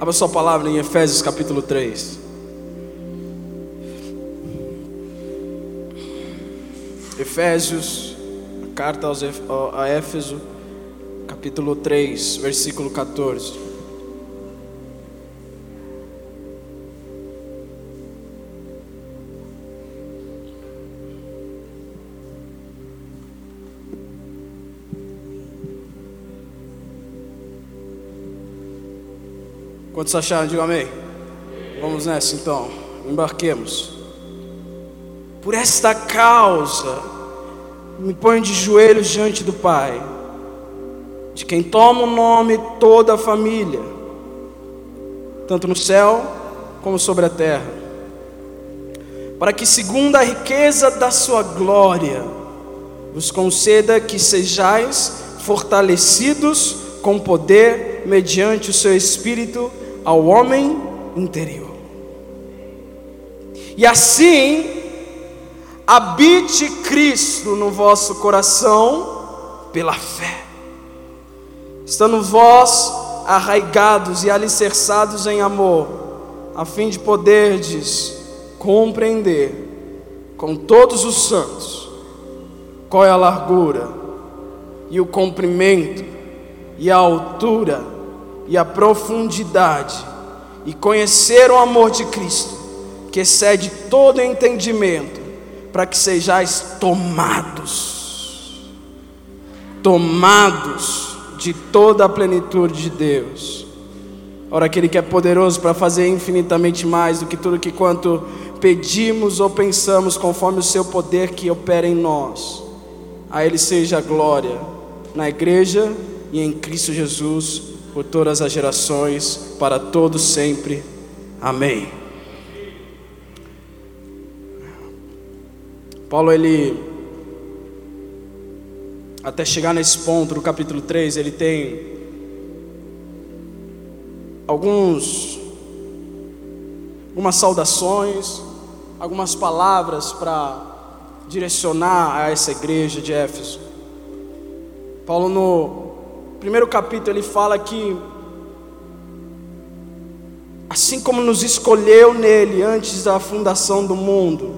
Abra sua palavra em Efésios capítulo 3. Efésios, a carta a Éfeso, capítulo 3, versículo 14. Quantos acharam? Diga amém. Vamos nessa então, embarquemos. Por esta causa, me ponho de joelhos diante do Pai, de quem toma o nome toda a família, tanto no céu como sobre a terra, para que, segundo a riqueza da Sua glória, vos conceda que sejais fortalecidos com poder mediante o seu espírito ao homem interior. E assim habite Cristo no vosso coração pela fé, estando vós arraigados e alicerçados em amor, a fim de poderdes compreender com todos os santos qual é a largura e o comprimento e a altura e a profundidade e conhecer o amor de Cristo, que excede todo entendimento, para que sejais tomados, tomados de toda a plenitude de Deus. Ora, aquele que é poderoso para fazer infinitamente mais do que tudo que quanto pedimos ou pensamos, conforme o seu poder que opera em nós. A Ele seja a glória na igreja e em Cristo Jesus por todas as gerações, para todos sempre. Amém. Paulo ele até chegar nesse ponto no capítulo 3, ele tem alguns algumas saudações, algumas palavras para direcionar a essa igreja de Éfeso. Paulo no primeiro capítulo ele fala que assim como nos escolheu nele antes da fundação do mundo,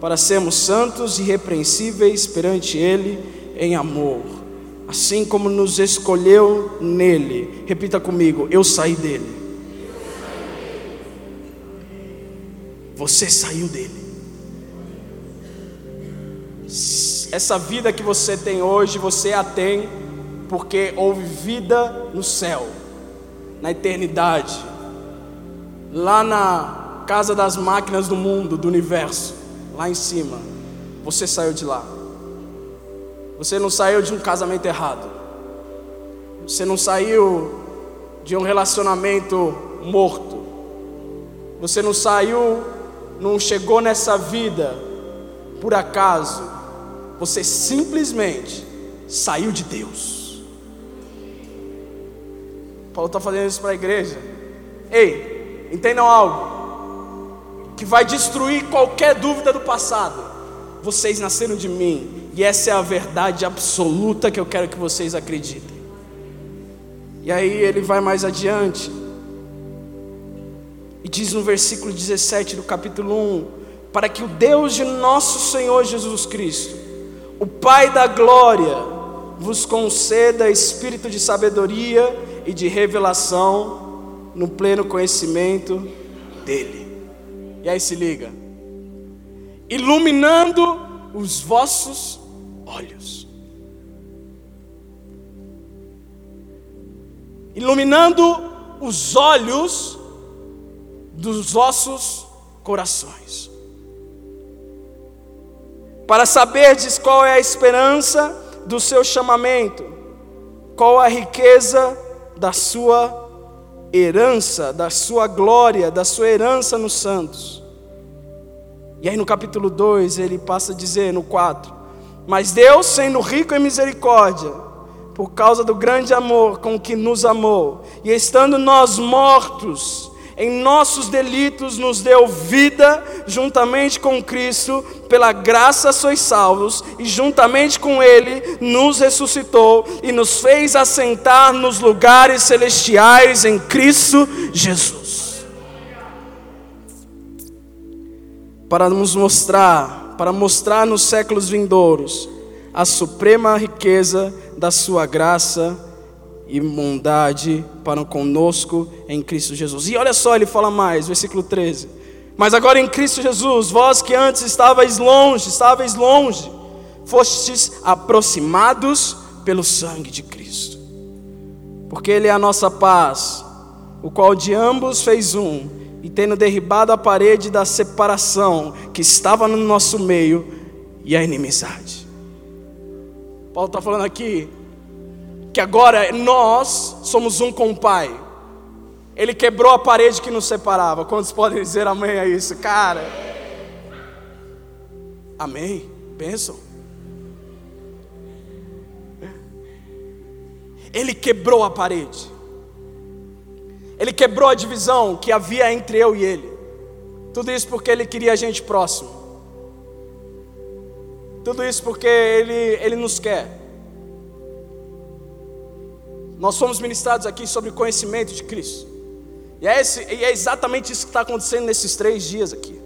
para sermos santos e irrepreensíveis perante ele em amor, assim como nos escolheu nele. Repita comigo, eu saí dele. Você saiu dele. Essa vida que você tem hoje, você a tem porque houve vida no céu, na eternidade, lá na casa das máquinas do mundo, do universo, lá em cima. Você saiu de lá. Você não saiu de um casamento errado. Você não saiu de um relacionamento morto. Você não saiu, não chegou nessa vida por acaso. Você simplesmente saiu de Deus. Paulo está fazendo isso para a igreja. Ei, entendam algo que vai destruir qualquer dúvida do passado. Vocês nasceram de mim, e essa é a verdade absoluta que eu quero que vocês acreditem. E aí ele vai mais adiante, e diz no versículo 17 do capítulo 1: Para que o Deus de nosso Senhor Jesus Cristo, o Pai da glória, vos conceda espírito de sabedoria e de revelação no pleno conhecimento dele. E aí se liga, iluminando os vossos olhos, iluminando os olhos dos vossos corações, para saberdes qual é a esperança do seu chamamento, qual a riqueza da sua herança, da sua glória, da sua herança nos santos. E aí no capítulo 2 ele passa a dizer, no 4: Mas Deus, sendo rico em misericórdia, por causa do grande amor com que nos amou, e estando nós mortos em nossos delitos nos deu vida juntamente com Cristo, pela graça sois salvos, e juntamente com Ele nos ressuscitou e nos fez assentar nos lugares celestiais em Cristo Jesus. Para nos mostrar, para mostrar nos séculos vindouros a suprema riqueza da Sua graça e bondade para conosco em Cristo Jesus. E olha só, ele fala mais, versículo 13. Mas agora em Cristo Jesus, vós que antes estavais longe, estavais longe, fostes aproximados pelo sangue de Cristo. Porque Ele é a nossa paz, o qual de ambos fez um, e tendo derribado a parede da separação que estava no nosso meio e a inimizade. Paulo está falando aqui que agora nós somos um com o Pai. Ele quebrou a parede que nos separava. Quantos podem dizer amém a isso? Cara, amém. Pensam. Ele quebrou a parede. Ele quebrou a divisão que havia entre eu e ele. Tudo isso porque ele queria a gente próximo. Tudo isso porque ele, ele nos quer. Nós somos ministrados aqui sobre conhecimento de Cristo. E é, esse, e é exatamente isso que está acontecendo nesses três dias aqui.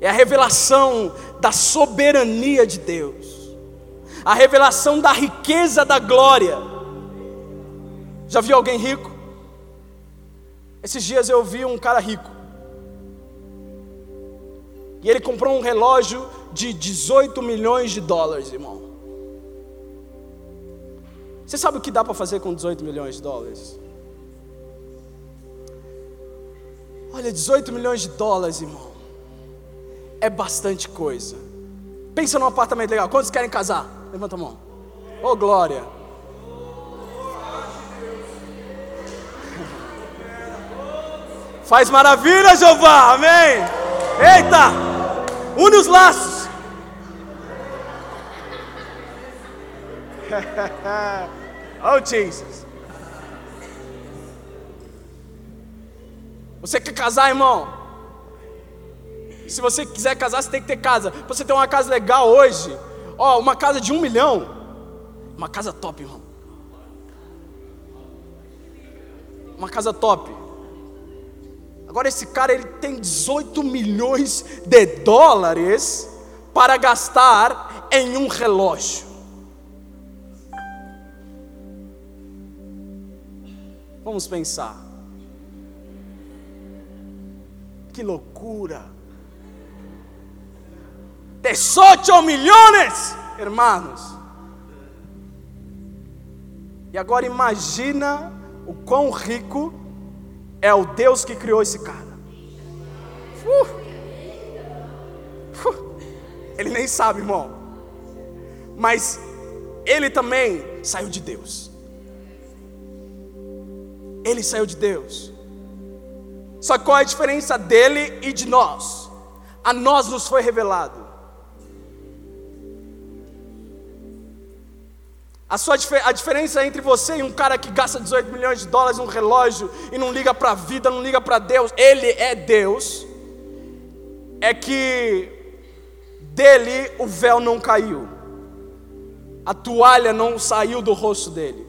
É a revelação da soberania de Deus, a revelação da riqueza da glória. Já viu alguém rico? Esses dias eu vi um cara rico. E ele comprou um relógio de 18 milhões de dólares, irmão. Você sabe o que dá para fazer com 18 milhões de dólares? Olha, 18 milhões de dólares, irmão, é bastante coisa. Pensa num apartamento legal. Quantos querem casar? Levanta a mão. Ô oh, glória. Faz maravilha, Jeová. Amém. Eita! Une os laços. oh, Jesus. Você quer casar, irmão? Se você quiser casar, você tem que ter casa. Pra você ter uma casa legal hoje, ó, uma casa de um milhão, uma casa top, irmão. Uma casa top. Agora esse cara ele tem 18 milhões de dólares para gastar em um relógio. Vamos pensar. Que loucura. 18 milhões, hermanos. E agora imagina o quão rico é o Deus que criou esse cara. Uh. Uh. Ele nem sabe, irmão. Mas ele também saiu de Deus. Ele saiu de Deus. Só qual é a diferença dele e de nós? A nós nos foi revelado. A, sua, a diferença entre você e um cara que gasta 18 milhões de dólares num relógio e não liga para a vida, não liga para Deus, ele é Deus, é que dele o véu não caiu, a toalha não saiu do rosto dele.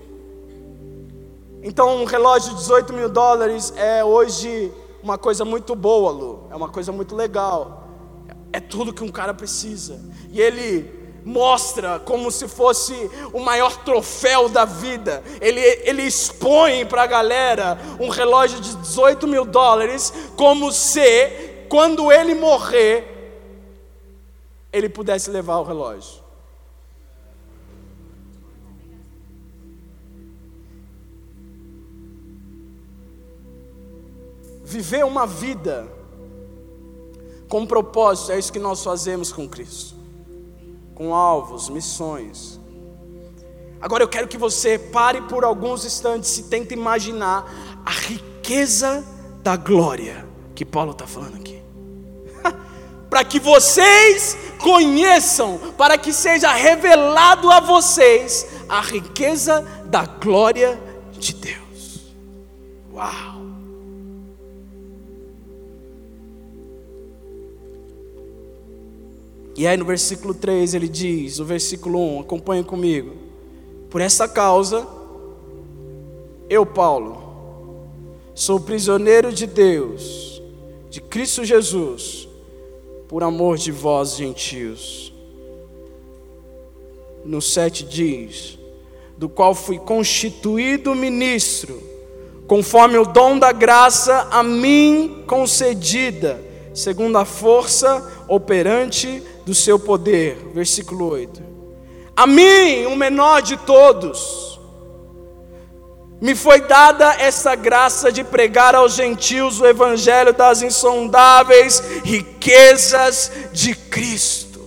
Então, um relógio de 18 mil dólares é hoje uma coisa muito boa, Lu. É uma coisa muito legal. É tudo que um cara precisa. E ele mostra como se fosse o maior troféu da vida. Ele, ele expõe para a galera um relógio de 18 mil dólares, como se, quando ele morrer, ele pudesse levar o relógio. Viver uma vida com propósito, é isso que nós fazemos com Cristo, com alvos, missões. Agora eu quero que você pare por alguns instantes e tente imaginar a riqueza da glória que Paulo está falando aqui. para que vocês conheçam, para que seja revelado a vocês a riqueza da glória de Deus. Uau! E aí no versículo 3 ele diz, o versículo 1, acompanhe comigo. Por essa causa, eu, Paulo, sou prisioneiro de Deus, de Cristo Jesus, por amor de vós, gentios. No 7 diz: do qual fui constituído ministro, conforme o dom da graça a mim concedida, segundo a força operante do seu poder. Versículo 8. A mim, o menor de todos, me foi dada essa graça de pregar aos gentios o evangelho das insondáveis riquezas de Cristo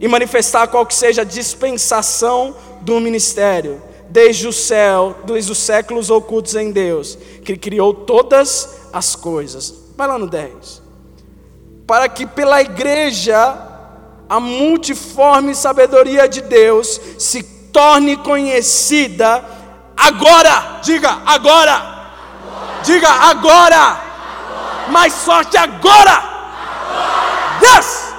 e manifestar qual que seja a dispensação do ministério, desde o céu, desde os séculos ocultos em Deus, que criou todas as coisas. Vai lá no 10 para que pela igreja a multiforme sabedoria de Deus se torne conhecida agora. Diga agora. agora. Diga agora. agora. Mais sorte agora. agora. Yes!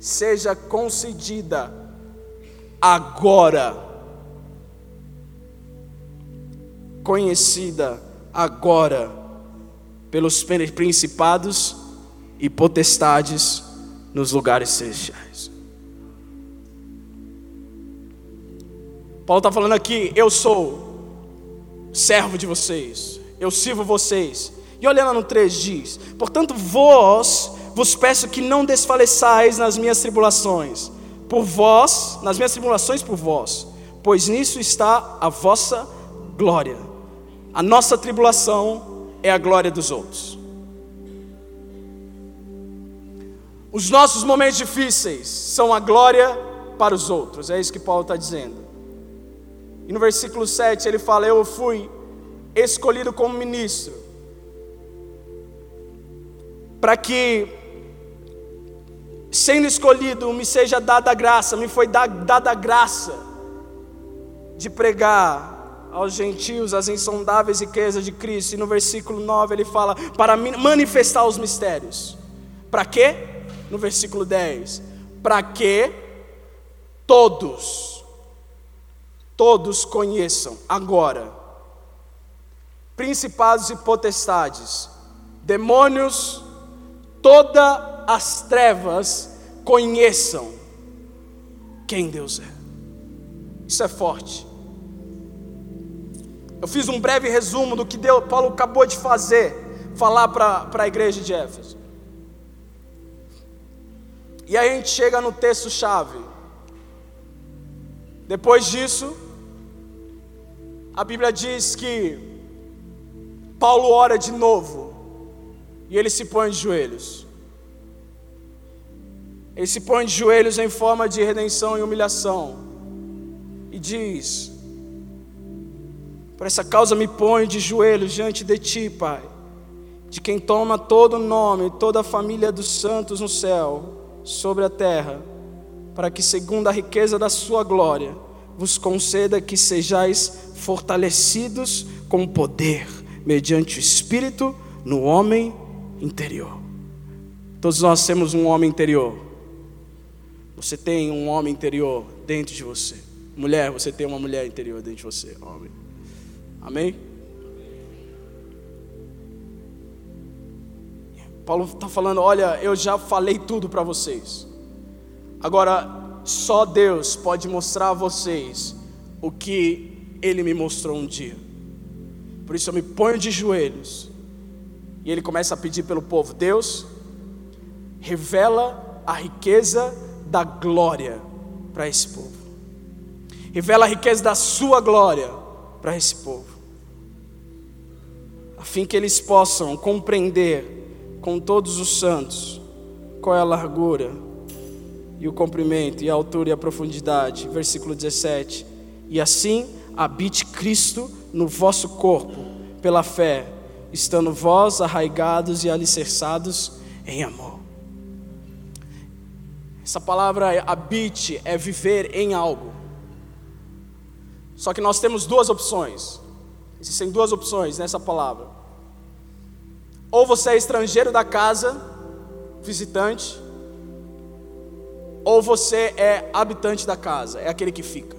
Seja concedida agora. Conhecida agora pelos principados e potestades nos lugares celestiais. Paulo está falando aqui: eu sou servo de vocês, eu sirvo vocês. E olha lá no 3 diz: Portanto, vós vos peço que não desfaleçais nas minhas tribulações, por vós, nas minhas tribulações por vós, pois nisso está a vossa glória. A nossa tribulação é a glória dos outros. Os nossos momentos difíceis são a glória para os outros, é isso que Paulo está dizendo. E no versículo 7 ele fala: Eu fui escolhido como ministro, para que, sendo escolhido, me seja dada a graça, me foi dada a graça de pregar aos gentios as insondáveis riquezas de Cristo. E no versículo 9 ele fala: para manifestar os mistérios. Para quê? No versículo 10: para que todos, todos conheçam agora, principados e potestades, demônios, todas as trevas conheçam quem Deus é. Isso é forte. Eu fiz um breve resumo do que Deus, Paulo acabou de fazer, falar para a igreja de Éfeso. E aí a gente chega no texto-chave. Depois disso, a Bíblia diz que Paulo ora de novo e ele se põe de joelhos. Ele se põe de joelhos em forma de redenção e humilhação e diz: por essa causa me ponho de joelhos diante de ti, Pai, de quem toma todo o nome, toda a família dos santos no céu, sobre a terra, para que, segundo a riqueza da sua glória, vos conceda que sejais fortalecidos com poder, mediante o Espírito, no homem interior. Todos nós temos um homem interior. Você tem um homem interior dentro de você. Mulher, você tem uma mulher interior dentro de você, homem. Amém? Paulo está falando: olha, eu já falei tudo para vocês. Agora, só Deus pode mostrar a vocês o que Ele me mostrou um dia. Por isso eu me ponho de joelhos. E ele começa a pedir pelo povo: Deus, revela a riqueza da glória para esse povo. Revela a riqueza da sua glória para esse povo a fim que eles possam compreender com todos os santos qual é a largura e o comprimento e a altura e a profundidade. Versículo 17. E assim habite Cristo no vosso corpo, pela fé, estando vós arraigados e alicerçados em amor. Essa palavra habite é viver em algo. Só que nós temos duas opções. Existem duas opções nessa palavra. Ou você é estrangeiro da casa, visitante, ou você é habitante da casa, é aquele que fica.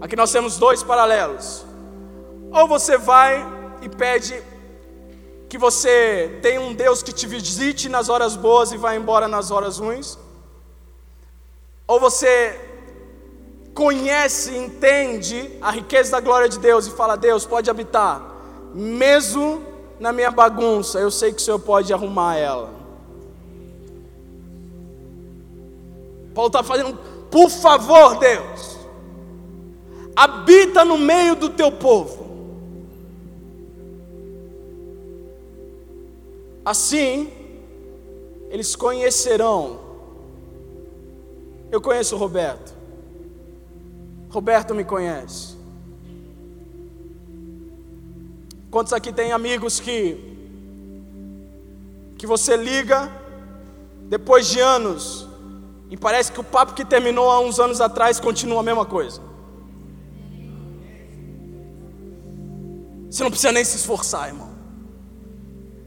Aqui nós temos dois paralelos. Ou você vai e pede que você tenha um Deus que te visite nas horas boas e vai embora nas horas ruins. Ou você conhece, entende a riqueza da glória de Deus e fala: Deus pode habitar, mesmo na minha bagunça, eu sei que o Senhor pode arrumar ela. Paulo está fazendo, por favor, Deus, habita no meio do teu povo. Assim, eles conhecerão. Eu conheço o Roberto. Roberto me conhece. Quantos aqui tem amigos que que você liga depois de anos e parece que o papo que terminou há uns anos atrás continua a mesma coisa? Você não precisa nem se esforçar, irmão.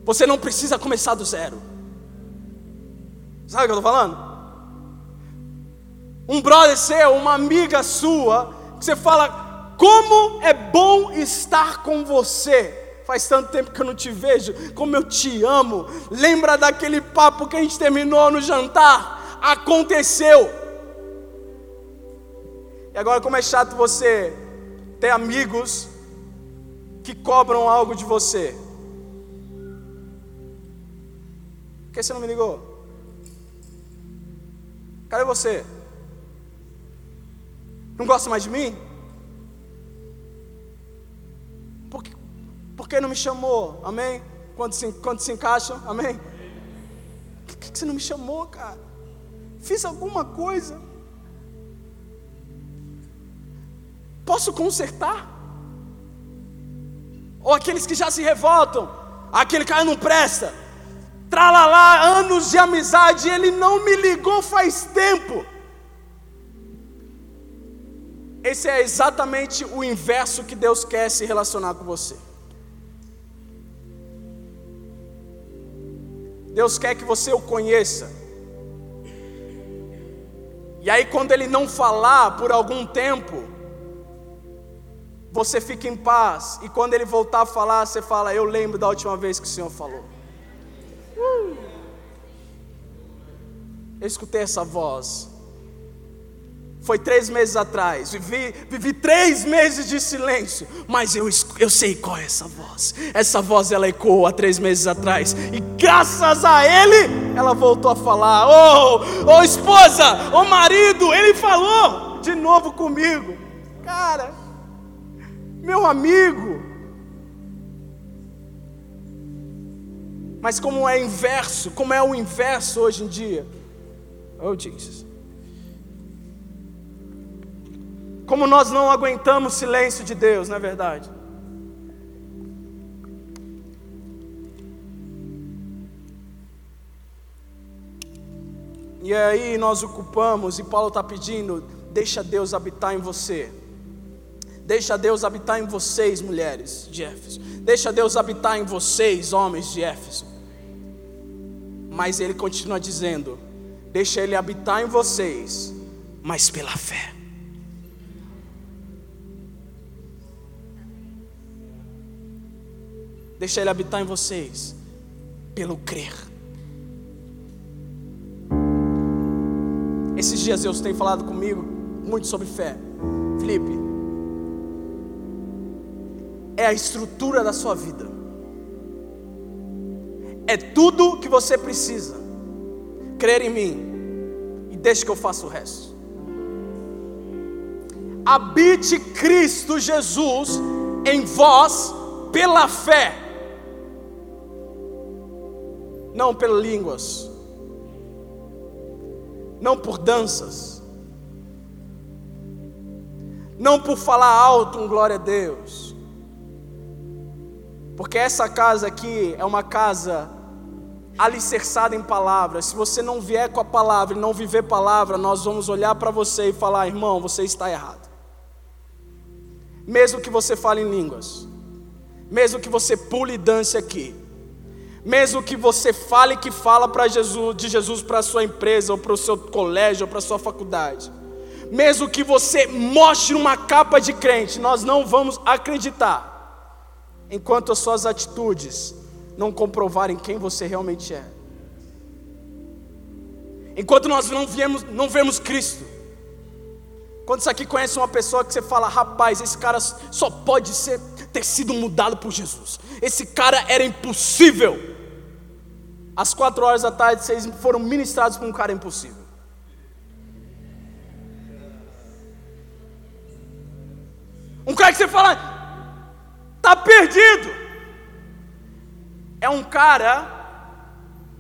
Você não precisa começar do zero. Sabe o que eu estou falando? Um brother seu, uma amiga sua, que você fala, como é bom estar com você. Faz tanto tempo que eu não te vejo, como eu te amo. Lembra daquele papo que a gente terminou no jantar? Aconteceu. E agora, como é chato você ter amigos que cobram algo de você. Por que você não me ligou? Cadê você? Não gosta mais de mim? Por que, por que não me chamou? Amém? Quando se, quando se encaixam? Amém? Por que, você não me chamou, cara? Fiz alguma coisa? Posso consertar? Ou aqueles que já se revoltam, aquele cara não presta, tralalá, anos de amizade, ele não me ligou faz tempo. Esse é exatamente o inverso que Deus quer se relacionar com você. Deus quer que você o conheça. E aí, quando Ele não falar por algum tempo, você fica em paz. E quando Ele voltar a falar, você fala: Eu lembro da última vez que o Senhor falou. Eu escutei essa voz. Foi três meses atrás. Vivi, vivi três meses de silêncio. Mas eu, eu sei qual é essa voz. Essa voz ela ecoou há três meses atrás. E graças a ele, ela voltou a falar. Ô oh, oh, esposa, ô oh, marido, ele falou de novo comigo. Cara, meu amigo, Mas como é inverso, como é o inverso hoje em dia? Oh Jesus. Como nós não aguentamos o silêncio de Deus, não é verdade? E aí nós ocupamos, e Paulo está pedindo: deixa Deus habitar em você. Deixa Deus habitar em vocês, mulheres de Éfeso. Deixa Deus habitar em vocês, homens de Éfeso. Mas ele continua dizendo: Deixa ele habitar em vocês, mas pela fé. Deixa ele habitar em vocês pelo crer. Esses dias Deus tem falado comigo muito sobre fé. Felipe, é a estrutura da sua vida é tudo que você precisa. Crer em mim e deixe que eu faça o resto. Habite Cristo Jesus em vós pela fé, não pelas línguas, não por danças, não por falar alto um glória a Deus, porque essa casa aqui é uma casa alicerçada em palavras. Se você não vier com a palavra e não viver palavra, nós vamos olhar para você e falar: irmão, você está errado. Mesmo que você fale em línguas, mesmo que você pule e dance aqui, mesmo que você fale que fala para Jesus, de Jesus para a sua empresa, ou para o seu colégio, ou para a sua faculdade, mesmo que você mostre uma capa de crente, nós não vamos acreditar enquanto as suas atitudes não comprovarem quem você realmente é. Enquanto nós não vemos, não vemos Cristo. Quando você aqui conhece uma pessoa que você fala, rapaz, esse cara só pode ser, ter sido mudado por Jesus. Esse cara era impossível. Às quatro horas da tarde, vocês foram ministrados por um cara impossível. Um cara que você fala, tá perdido. É um cara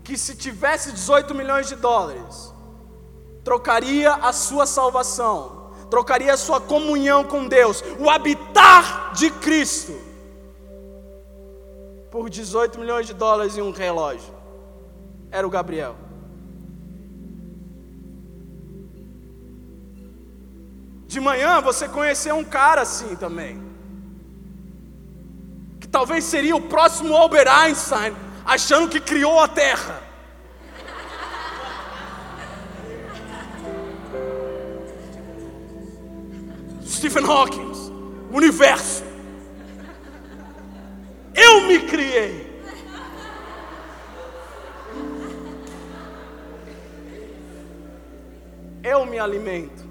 que se tivesse 18 milhões de dólares, trocaria a sua salvação, trocaria a sua comunhão com Deus, o habitar de Cristo, por 18 milhões de dólares e um relógio. Era o Gabriel. De manhã você conheceu um cara assim também. Que talvez seria o próximo Albert Einstein, achando que criou a Terra. Stephen Hawking, universo. Alimento.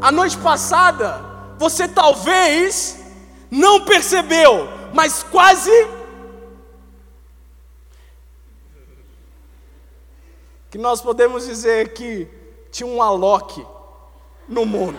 A noite passada, você talvez não percebeu, mas quase. Que nós podemos dizer que tinha um Alok no mundo.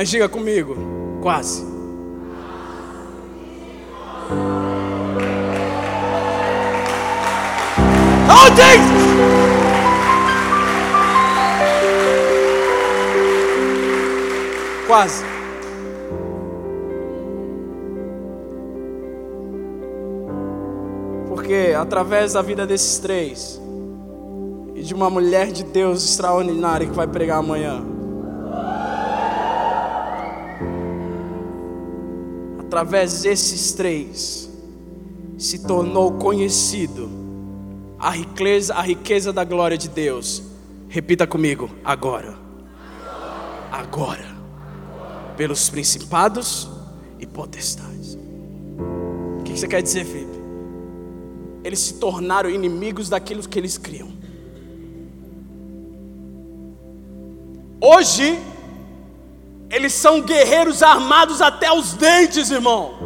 Mas diga comigo, quase. Oh, Jesus! Quase. Porque através da vida desses três e de uma mulher de Deus extraordinária que vai pregar amanhã, através desses três, se tornou conhecido a riqueza, a riqueza da glória de Deus. Repita comigo, agora. Agora. Pelos principados e potestades. O que você quer dizer, Felipe? Eles se tornaram inimigos daquilo que eles criam. Hoje, eles são guerreiros armados até os dentes, irmão.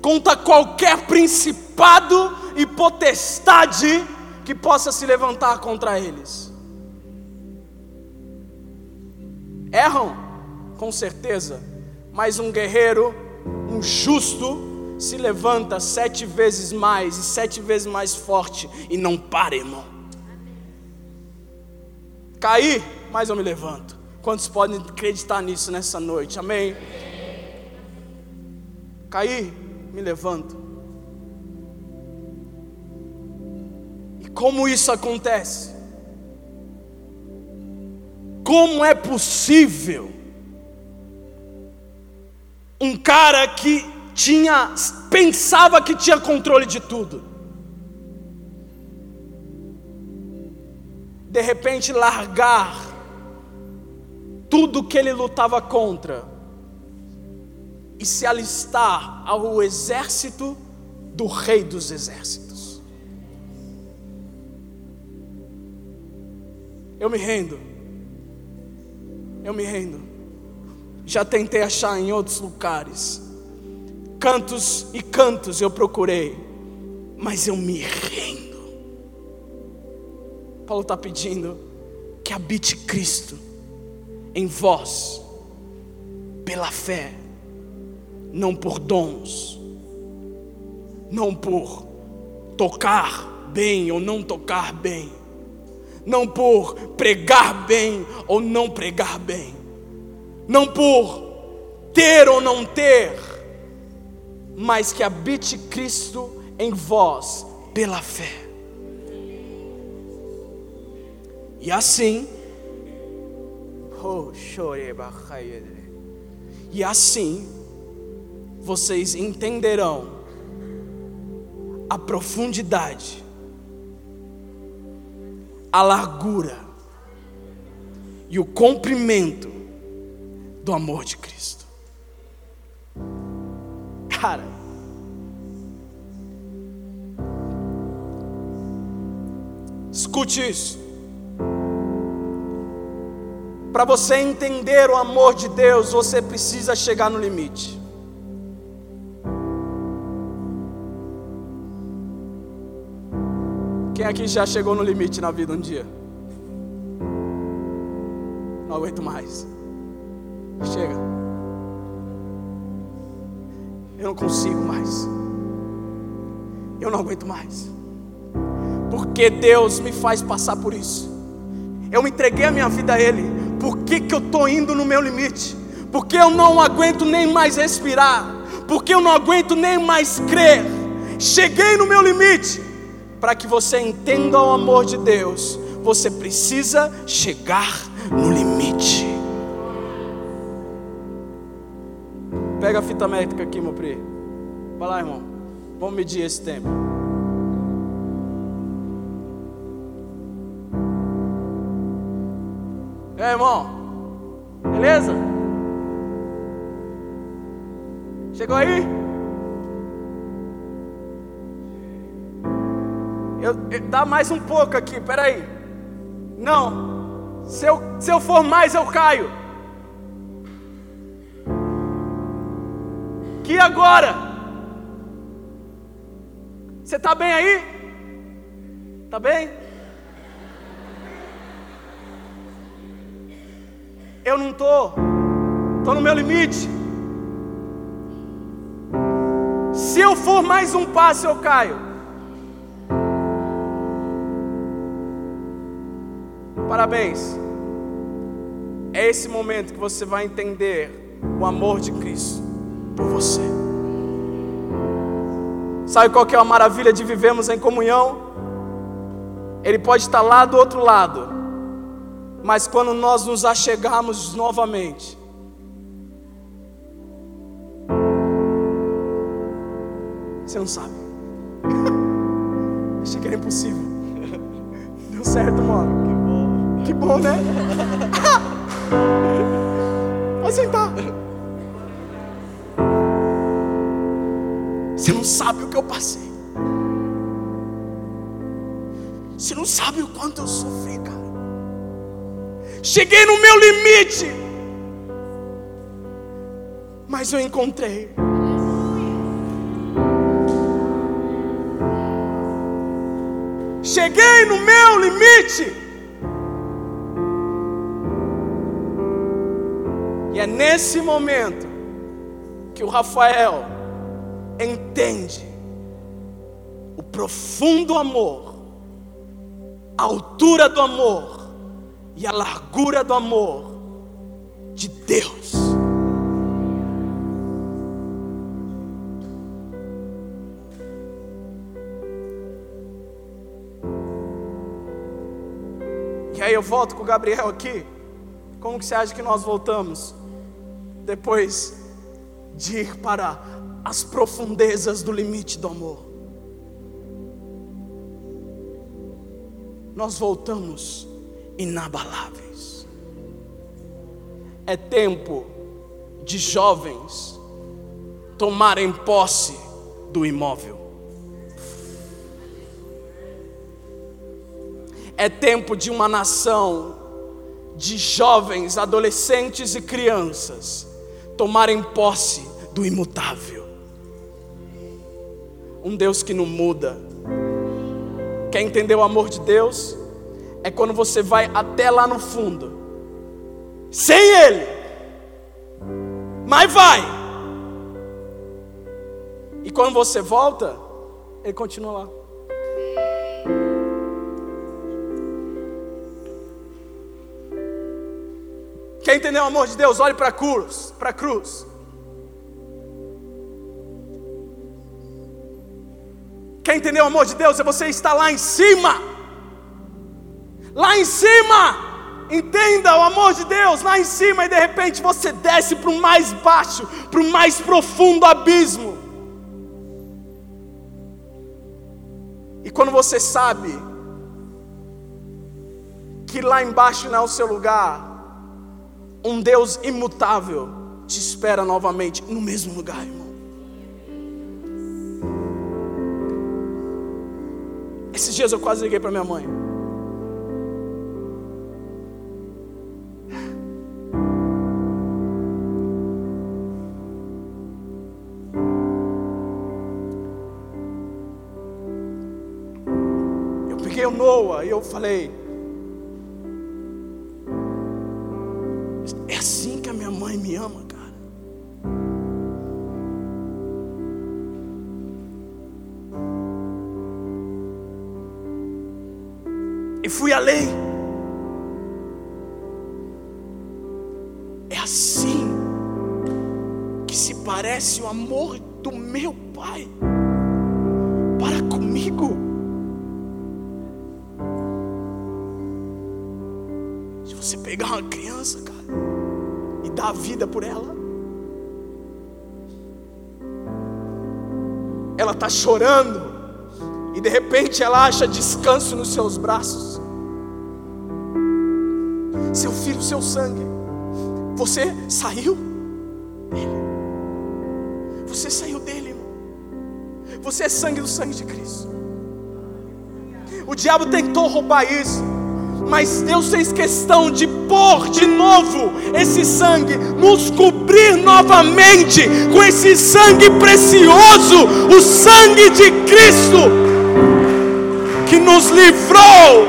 Contra qualquer principado e potestade que possa se levantar contra eles. Erram, com certeza, mas um guerreiro, um justo, se levanta sete vezes mais e sete vezes mais forte e não para, irmão. Cair mas eu me levanto. Quantos podem acreditar nisso nessa noite? Amém? Cair, me levanto. E como isso acontece? Como é possível um cara que tinha pensava que tinha controle de tudo, de repente largar tudo que ele lutava contra e se alistar ao exército do Rei dos Exércitos. Eu me rendo. Eu me rendo. Já tentei achar em outros lugares. Cantos e cantos eu procurei, mas eu me rendo. Paulo está pedindo que habite Cristo em vós, pela fé, não por dons, não por tocar bem ou não tocar bem, não por pregar bem ou não pregar bem, não por ter ou não ter, mas que habite Cristo em vós pela fé. E assim, e assim vocês entenderão a profundidade, a largura e o comprimento do amor de Cristo. Cara, escute isso. Para você entender o amor de Deus, você precisa chegar no limite. Quem aqui já chegou no limite na vida um dia? Não aguento mais. Chega. Eu não consigo mais. Eu não aguento mais. Porque Deus me faz passar por isso. Eu me entreguei a minha vida a Ele. Por que, que eu estou indo no meu limite? Porque eu não aguento nem mais respirar. Porque eu não aguento nem mais crer. Cheguei no meu limite. Para que você entenda o amor de Deus, você precisa chegar no limite. Pega a fita métrica aqui, meu pri. Vai lá, irmão. Vamos medir esse tempo. É, irmão? Beleza? Chegou aí? Eu, eu, dá mais um pouco aqui, peraí. Não. Se eu, se eu for mais, eu caio. Que agora? Você está bem aí? Está bem? Eu não estou, estou no meu limite. Se eu for mais um passo, eu caio. Parabéns. É esse momento que você vai entender o amor de Cristo por você. Sabe qual que é a maravilha de vivermos em comunhão? Ele pode estar lá do outro lado, mas quando nós nos achegarmos novamente, você não sabe. Achei que era impossível. Deu certo, mano. Que bom. Que bom, né? Pode sentar. Você não sabe o que eu passei. Você não sabe o quanto eu sofri, cara. Cheguei no meu limite. Mas eu encontrei. Cheguei no meu limite. E é nesse momento que o Rafael entende o profundo amor, a altura do amor e a largura do amor de Deus. E aí eu volto com o Gabriel aqui. Como que você acha que nós voltamos? Depois de ir para as profundezas do limite do amor. Nós voltamos inabaláveis. É tempo de jovens tomarem posse do imóvel. É tempo de uma nação de jovens, adolescentes e crianças tomarem posse do imutável. Um Deus que não muda. Quer entender o amor de Deus? É quando você vai até lá no fundo, sem Ele, Mas vai. E quando você volta, ele continua lá. Quer entender o amor de Deus? Olhe para a cruz, para a cruz. Quer entender o amor de Deus? É você estar lá em cima. Lá em cima. Entenda o amor de Deus lá em cima e de repente você desce para o mais baixo, para o mais profundo abismo. E quando você sabe que lá embaixo não é o seu lugar, um Deus imutável te espera novamente no mesmo lugar, irmão. Esses dias eu quase liguei para minha mãe. Eu peguei o Noah e eu falei, me ama, cara. E fui além. É assim que se parece o amor do meu Pai a vida por ela. Ela está chorando e de repente ela acha descanso nos seus braços. Seu filho, seu sangue, você saiu. Você saiu dele, irmão. Você é sangue do sangue de Cristo. O diabo tentou roubar isso mas Deus fez questão de pôr de novo esse sangue, nos cobrir novamente com esse sangue precioso, o sangue de Cristo, que nos livrou,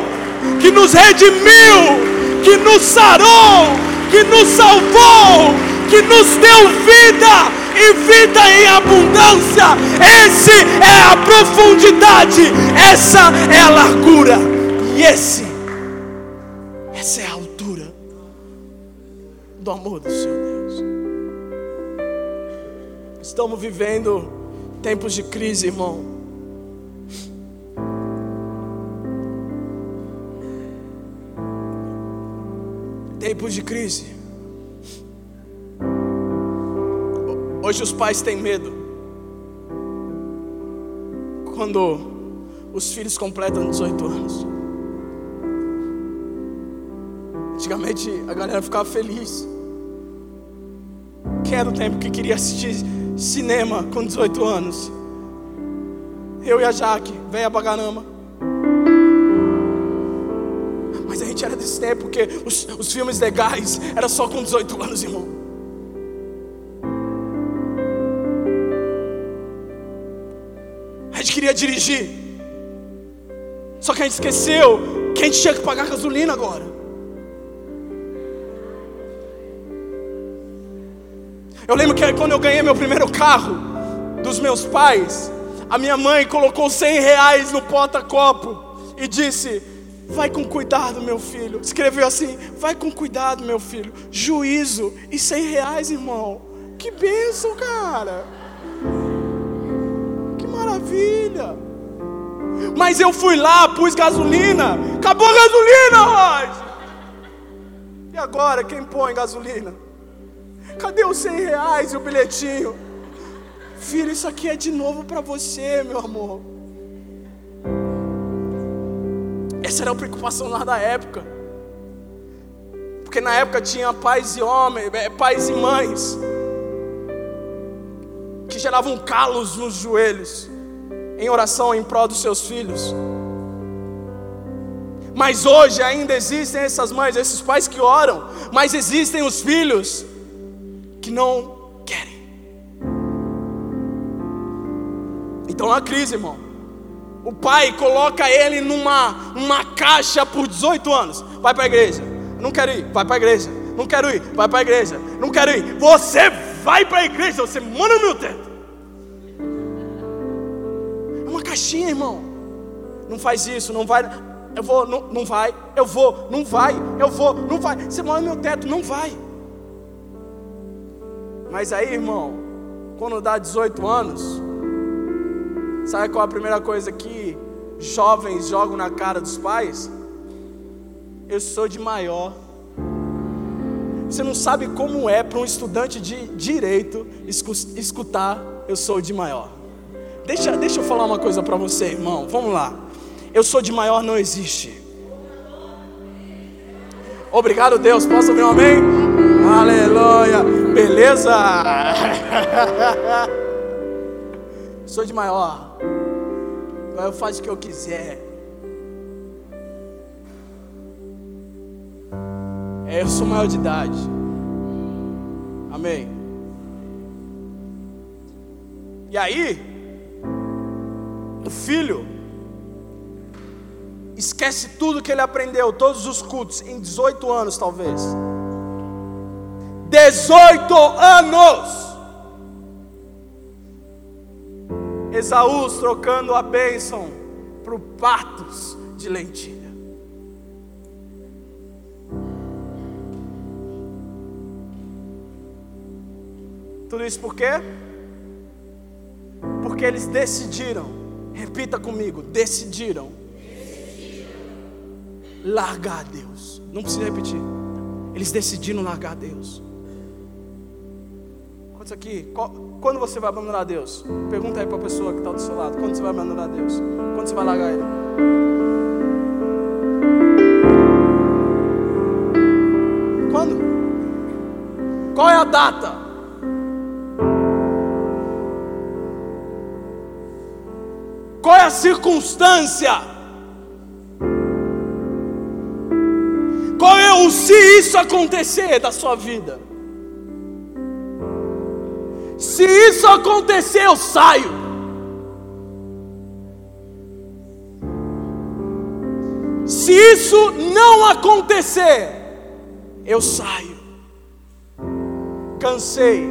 que nos redimiu, que nos sarou, que nos salvou, que nos deu vida e vida em abundância. Esse é a profundidade, essa é a largura, e esse essa é a altura do amor do seu Deus. Estamos vivendo tempos de crise, irmão. Tempos de crise. Hoje os pais têm medo. Quando os filhos completam 18 anos. Antigamente a galera ficava feliz. Quem era o tempo que queria assistir cinema com 18 anos? Eu e a Jaque, velha bagarama. Mas a gente era desse tempo porque os, os filmes legais era só com 18 anos, irmão. A gente queria dirigir. Só que a gente esqueceu que a gente tinha que pagar gasolina agora. Eu lembro que quando eu ganhei meu primeiro carro dos meus pais, a minha mãe colocou 100 reais no porta-copo e disse: Vai com cuidado, meu filho. Escreveu assim: Vai com cuidado, meu filho. Juízo e 100 reais, irmão. Que bênção, cara. Que maravilha. Mas eu fui lá, pus gasolina. Acabou a gasolina, Roger. E agora, quem põe gasolina? Cadê os 100 reais e o bilhetinho? Filho, isso aqui é de novo para você, meu amor. Essa era a preocupação lá da época. Porque na época tinha pais e homens, é, pais e mães que geravam calos nos joelhos em oração em prol dos seus filhos. Mas hoje ainda existem essas mães, esses pais que oram, mas existem os filhos que não querem. Então a crise, irmão. O pai coloca ele numa uma caixa por 18 anos. Vai para a igreja. Não quero ir. Vai para a igreja. Não quero ir. Vai para a igreja. Não quero ir. Você vai para a igreja, você mora no meu teto. É uma caixinha, irmão. Não faz isso, não vai. Eu vou, não, não vai. Eu vou, não vai. Eu vou, não vai. Você mora no meu teto, não vai. Mas aí, irmão, quando dá 18 anos, sabe qual a primeira coisa que jovens jogam na cara dos pais? Eu sou de maior. Você não sabe como é para um estudante de direito escutar eu sou de maior. Deixa, deixa eu falar uma coisa para você, irmão. Vamos lá. Eu sou de maior não existe. Obrigado, Deus. Posso ouvir um amém? Aleluia. Beleza? sou de maior. Agora eu faço o que eu quiser. É, eu sou maior de idade. Amém. E aí, o filho esquece tudo que ele aprendeu, todos os cultos, em 18 anos talvez. 18 anos! Esaú trocando a bênção por patos de lentilha. Tudo isso por quê? Porque eles decidiram, repita comigo, decidiram, decidiram. largar Deus. Não precisa repetir. Eles decidiram largar Deus. Quantos aqui? Quando você vai abandonar Deus? Pergunta aí para a pessoa que está do seu lado. Quando você vai abandonar Deus? Quando você vai largar Ele? Quando? Qual é a data? Qual é a circunstância? Qual é o se isso acontecer da sua vida? Se isso acontecer, eu saio. Se isso não acontecer, eu saio. Cansei.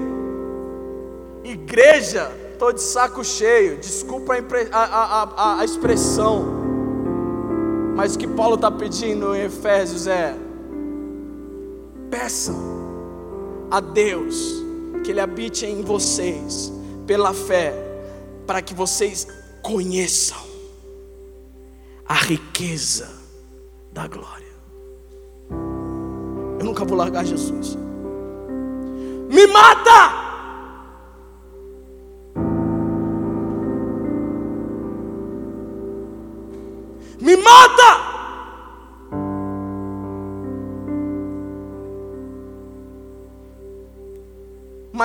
Igreja Estou de saco cheio. Desculpa a, a, a, a expressão. Mas o que Paulo está pedindo em Efésios é: peçam a Deus que Ele habite em vocês pela fé, para que vocês conheçam a riqueza da glória. Eu nunca vou largar Jesus. Me mata! me mata.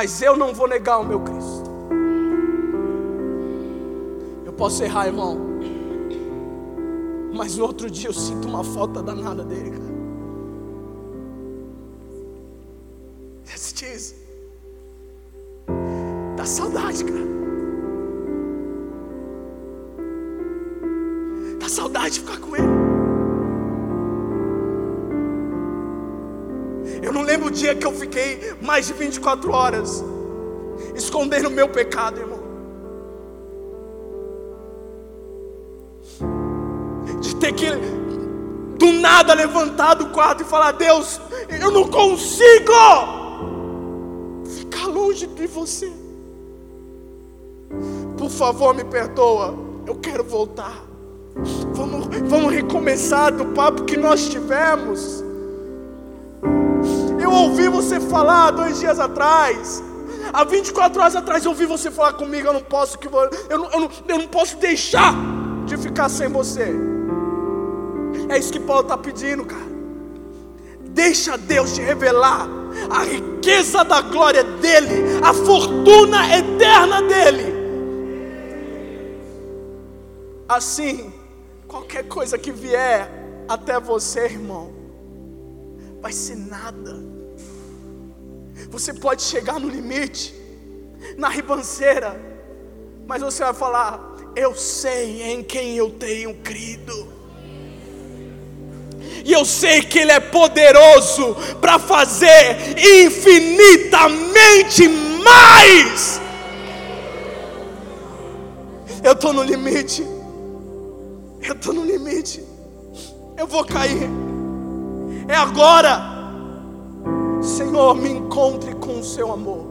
Mas eu não vou negar o meu Cristo. Eu posso errar, irmão. Mas no outro dia eu sinto uma falta danada dele, cara. Você diz. Dá saudade, cara. Dia que eu fiquei mais de 24 horas escondendo o meu pecado, irmão. De ter que do nada levantar do quarto e falar: Deus, eu não consigo ficar longe de você. Por favor, me perdoa. Eu quero voltar. Vamos, vamos recomeçar do papo que nós tivemos. Ouvi você falar dois dias atrás. Há 24 horas atrás eu ouvi você falar comigo. Eu não posso que eu não, eu não, eu não posso deixar de ficar sem você. É isso que Paulo está pedindo, cara. Deixa Deus te revelar a riqueza da glória dele, a fortuna eterna dele. Assim, Qualquer coisa que vier até você, irmão, vai ser nada. Você pode chegar no limite, na ribanceira, mas você vai falar: Eu sei em quem eu tenho crido. E eu sei que Ele é poderoso para fazer infinitamente mais. Eu estou no limite. Eu estou no limite. Eu vou cair. É agora. Senhor, me encontre com o seu amor.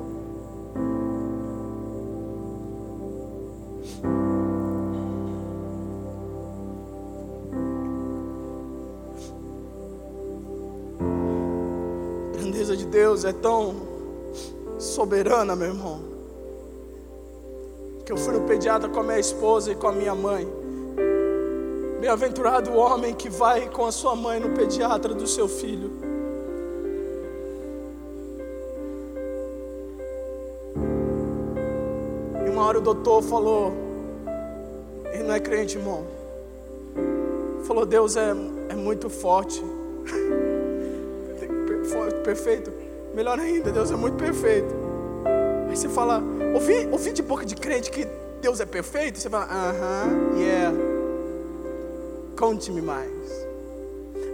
A grandeza de Deus é tão soberana, meu irmão, que eu fui no pediatra com a minha esposa e com a minha mãe. Bem-aventurado o homem que vai com a sua mãe no pediatra do seu filho. Uma hora o doutor falou, ele não é crente, irmão. Falou, Deus é, é muito forte. perfeito. Melhor ainda, Deus é muito perfeito. Aí você fala, ouvi, ouvi de boca de crente que Deus é perfeito? Você fala, aham, uh -huh, yeah. Conte-me mais.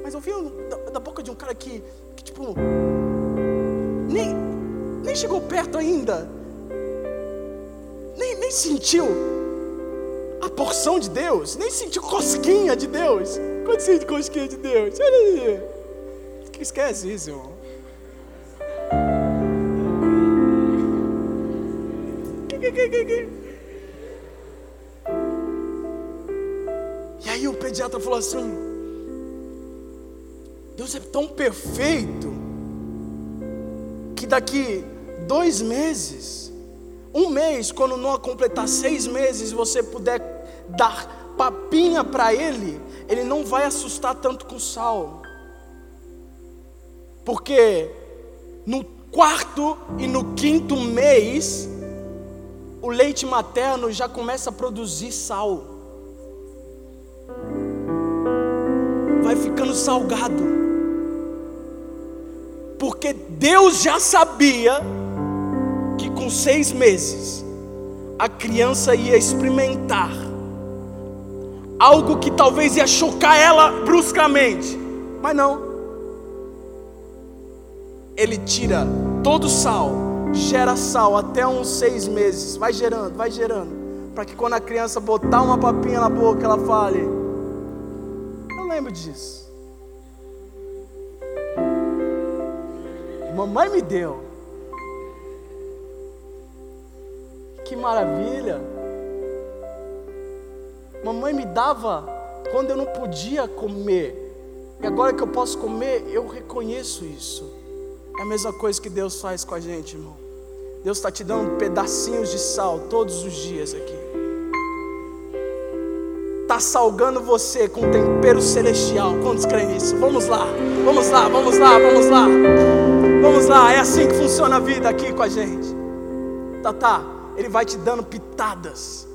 Mas ouvi da, da, boca de um cara que, que tipo, nem, nem chegou perto ainda nem, sentiu a porção de Deus, nem sentiu cosquinha de Deus. Quando sente cosquinha de Deus? Olha aí. Esquece isso, irmão. E aí o pediatra falou assim: Deus é tão perfeito que daqui dois meses um mês, quando não completar seis meses, você puder dar papinha para ele, ele não vai assustar tanto com sal. Porque no quarto e no quinto mês, o leite materno já começa a produzir sal. Vai ficando salgado. Porque Deus já sabia com seis meses, a criança ia experimentar algo que talvez ia chocar ela bruscamente, mas não. Ele tira todo o sal, gera sal até uns seis meses, vai gerando, vai gerando, para que quando a criança botar uma papinha na boca, ela fale: Eu lembro disso. Mamãe me deu. Que maravilha! Mamãe me dava quando eu não podia comer. E agora que eu posso comer, eu reconheço isso. É a mesma coisa que Deus faz com a gente, irmão. Deus está te dando pedacinhos de sal todos os dias aqui. Está salgando você com tempero celestial. Quantos creem nisso? Vamos lá, vamos lá, vamos lá, vamos lá. Vamos lá, é assim que funciona a vida aqui com a gente. Tá, tá. Ele vai te dando pitadas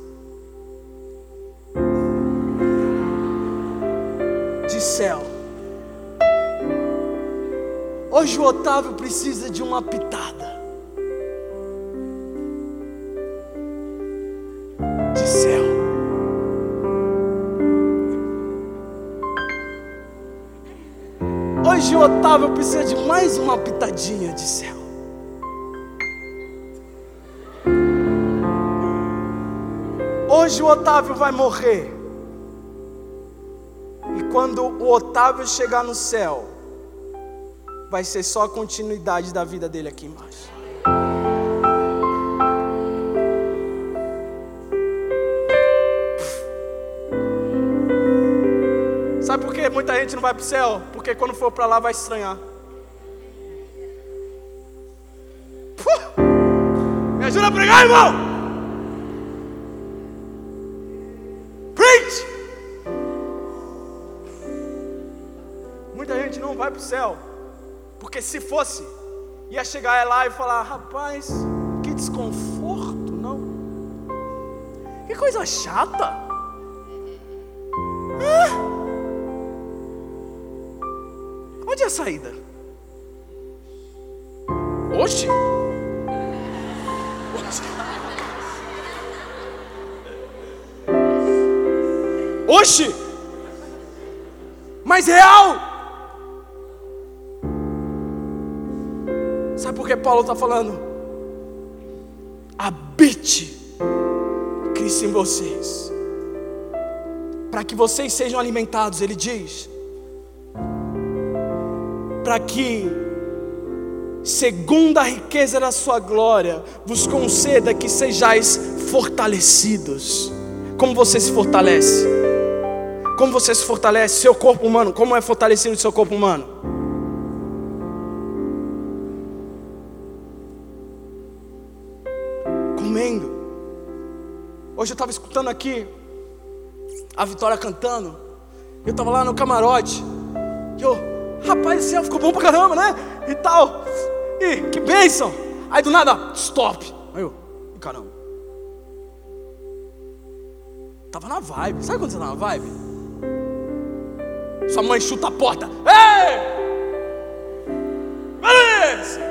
de céu. Hoje o Otávio precisa de uma pitada de céu. Hoje o Otávio precisa de mais uma pitadinha de céu. Hoje o Otávio vai morrer. E quando o Otávio chegar no céu, vai ser só a continuidade da vida dele aqui embaixo. Sabe por que muita gente não vai para o céu? Porque quando for para lá vai estranhar. Me ajuda a pregar, irmão! Para o céu. Porque se fosse, ia chegar lá e falar: rapaz, que desconforto, não? Que coisa chata. Ah, onde é a saída? Oxe! Oxe! Mas real! Paulo está falando? habite Cristo em vocês, para que vocês sejam alimentados, ele diz, para que, segundo a riqueza da sua glória, vos conceda que sejais fortalecidos. Como você se fortalece? Como você se fortalece? Seu corpo humano, como é fortalecido o seu corpo humano? Hoje eu estava escutando aqui a Vitória cantando. Eu estava lá no camarote. E eu, rapaz, esse ficou bom pra caramba, né? E tal. E que bênção. Aí do nada, stop. Aí eu, caramba. Tava na vibe. Sabe quando você tá na vibe? Sua mãe chuta a porta. Ei! Beleza!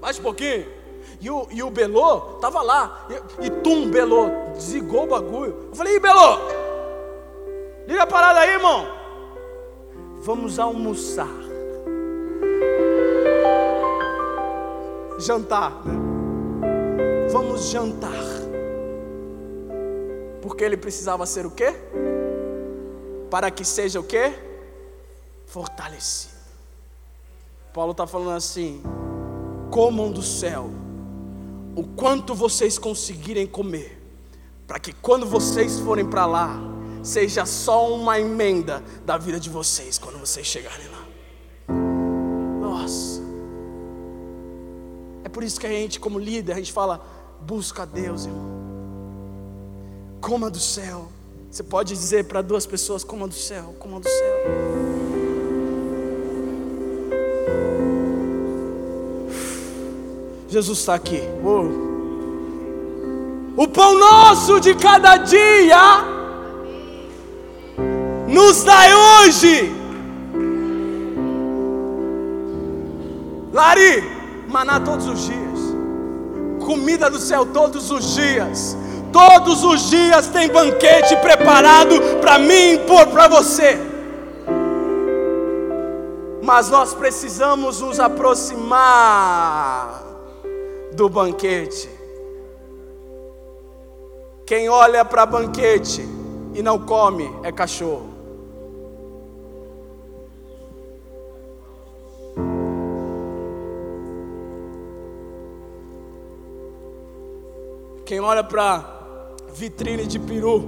Mais um pouquinho. E o, e o Belô tava lá. E, e tum, Belô, desligou o bagulho. Eu falei, e Belô? Liga a parada aí, irmão. Vamos almoçar. Jantar, né? Vamos jantar. Porque ele precisava ser o quê? Para que seja o quê? Fortalecido. Paulo está falando assim: comam do céu o quanto vocês conseguirem comer, para que quando vocês forem para lá, seja só uma emenda da vida de vocês quando vocês chegarem lá. Nossa. É por isso que a gente, como líder, a gente fala: busca a Deus, irmão. Coma do céu. Você pode dizer para duas pessoas: coma do céu, coma do céu. Jesus está aqui. Oh. O pão nosso de cada dia nos dai hoje. Lari, maná todos os dias, comida do céu todos os dias. Todos os dias tem banquete preparado para mim e para você. Mas nós precisamos nos aproximar do banquete. Quem olha para banquete e não come é cachorro. Quem olha para vitrine de peru,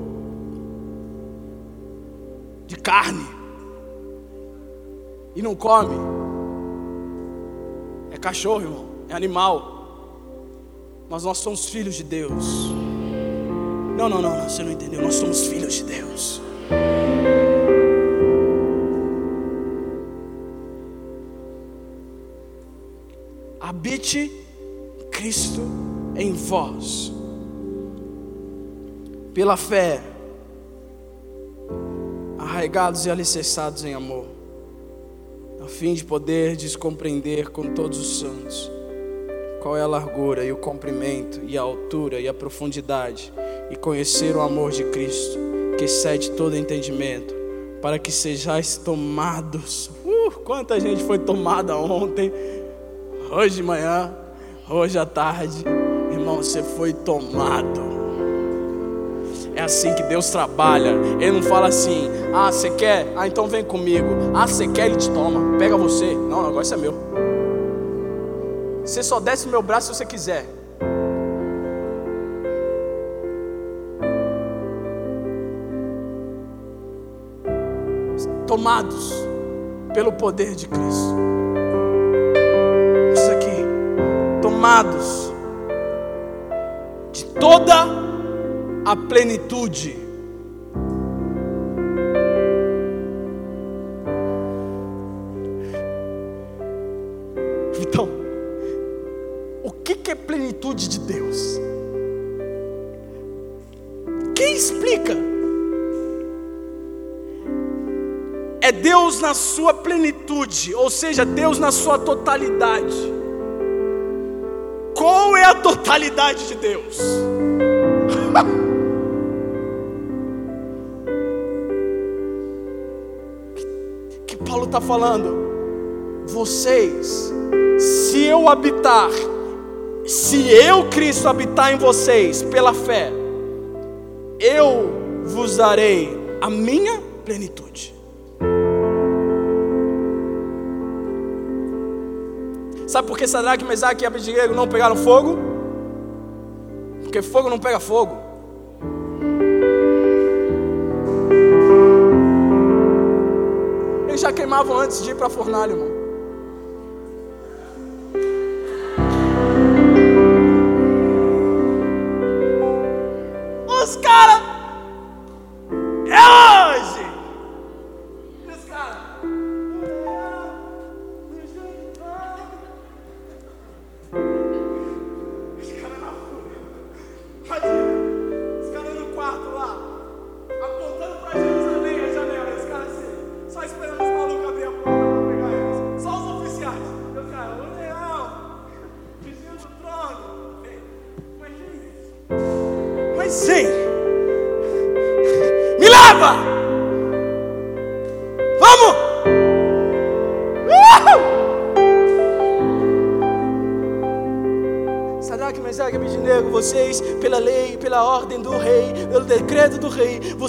de carne, e não come, é cachorro, irmão, é animal. Mas nós somos filhos de Deus. Não, não, não, você não entendeu. Nós somos filhos de Deus. Habite Cristo em vós pela fé, arraigados e alicerçados em amor, a fim de poder descompreender com todos os santos qual é a largura e o comprimento e a altura e a profundidade e conhecer o amor de Cristo que excede todo entendimento, para que sejais tomados. Uh, quanta gente foi tomada ontem, hoje de manhã, hoje à tarde, irmão, você foi tomado. É assim que Deus trabalha. Ele não fala assim: ah, você quer? Ah, então vem comigo. Ah, você quer? Ele te toma. Pega você. Não, o negócio é meu. Você só desce o meu braço se você quiser. Tomados pelo poder de Cristo. Isso aqui. Tomados de toda a plenitude. Explica? É Deus na sua plenitude, ou seja, Deus na sua totalidade. Qual é a totalidade de Deus? que Paulo está falando? Vocês, se eu habitar se eu, Cristo, habitar em vocês pela fé, eu vos darei a minha plenitude. Sabe por que Sadraque, Mesaque e Abednego não pegaram fogo? Porque fogo não pega fogo. Eles já queimavam antes de ir para a fornalha, irmão.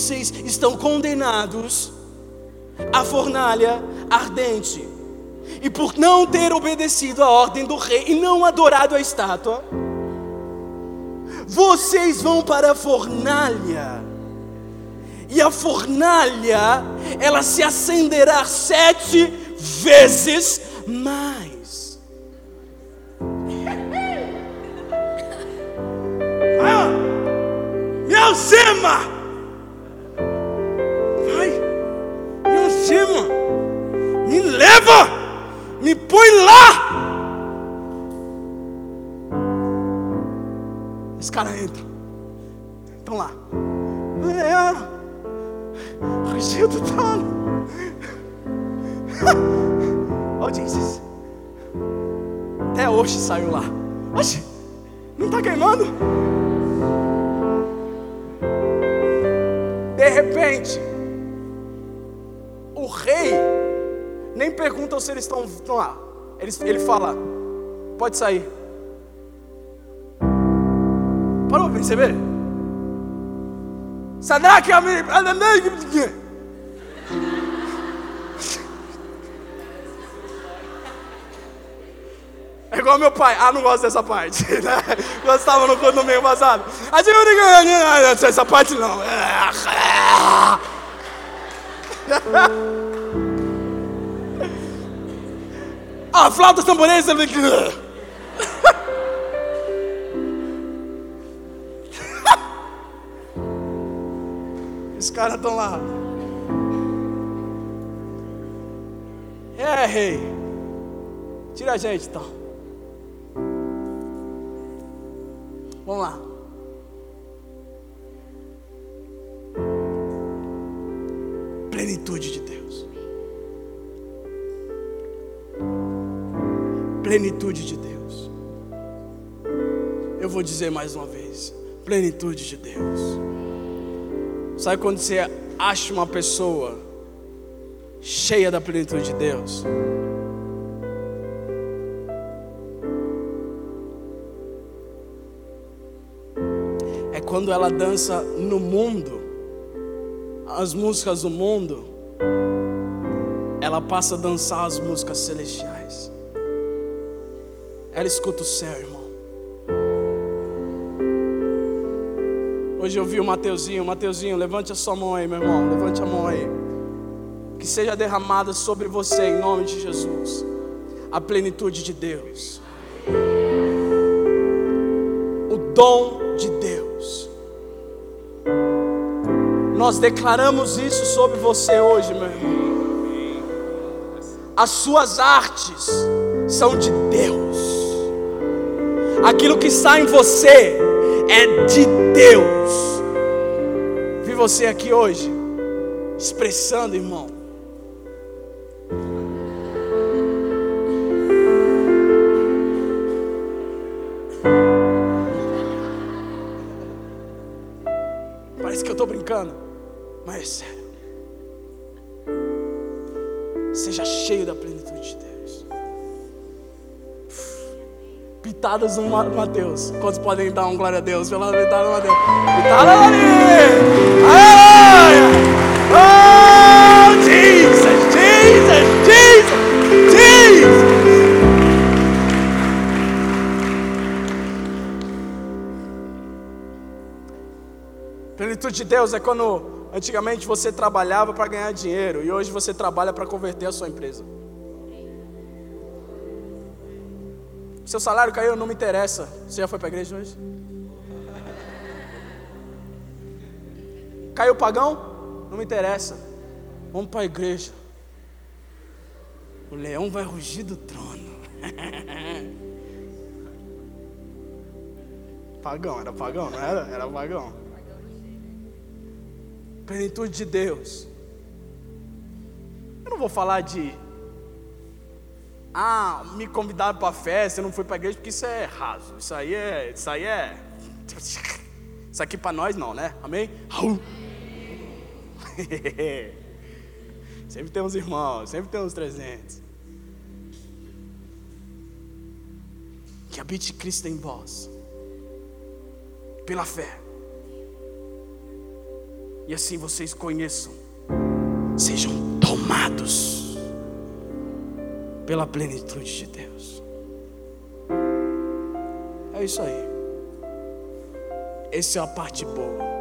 Vocês estão condenados à fornalha ardente. E por não ter obedecido a ordem do rei e não adorado a estátua, vocês vão para a fornalha. E a fornalha, ela se acenderá sete vezes mais. Ah, me algema! Cima, me leva, me põe lá. Esse cara entra, estão lá. É, o do trono. Audiências. Até hoje saiu lá. Oxe, não está queimando? De repente, o rei nem pergunta se eles estão, lá. Ele, ele fala: pode sair. Parou para perceber? Sadraque, É igual meu pai. Ah, não gosto dessa parte. Né? Gostava no no meio passado. Essa parte não. ah, flauta tamboresa. Os caras estão lá. É, rei. Tira a gente então. Vamos lá. Plenitude de Deus. Plenitude de Deus. Eu vou dizer mais uma vez: plenitude de Deus. Sabe quando você acha uma pessoa cheia da plenitude de Deus? É quando ela dança no mundo as músicas do mundo, ela passa a dançar as músicas celestiais. Ela escuta o céu, irmão. Hoje eu vi o Mateuzinho, Mateuzinho, levante a sua mão aí, meu irmão, levante a mão aí. Que seja derramada sobre você em nome de Jesus a plenitude de Deus. O dom Nós declaramos isso sobre você hoje, meu irmão. As suas artes são de Deus. Aquilo que sai em você é de Deus. Vi você aqui hoje expressando, irmão. Parece que eu estou brincando. Seja cheio da plenitude de Deus. Pitadas no Mateus. Quantos podem dar um glória a Deus pela pitada no Mateus? Pitada ali! Aleluia! Oh, Jesus, Jesus, Jesus, Jesus! Plenitude de Deus é quando antigamente você trabalhava para ganhar dinheiro e hoje você trabalha para converter a sua empresa. Seu salário caiu, não me interessa. Você já foi para a igreja hoje? Caiu pagão? Não me interessa. Vamos para a igreja. O leão vai rugir do trono. pagão, era pagão, não era? Era pagão. Plenitude de Deus. Eu não vou falar de ah, me convidaram para a festa, eu não fui para a igreja, porque isso é raso. Isso aí é. Isso aí é. Isso aqui para nós não, né? Amém? sempre tem uns irmãos, sempre tem uns 300. Que habite Cristo em vós, pela fé. E assim vocês conheçam, sejam tomados pela plenitude de Deus. É isso aí. Essa é a parte boa.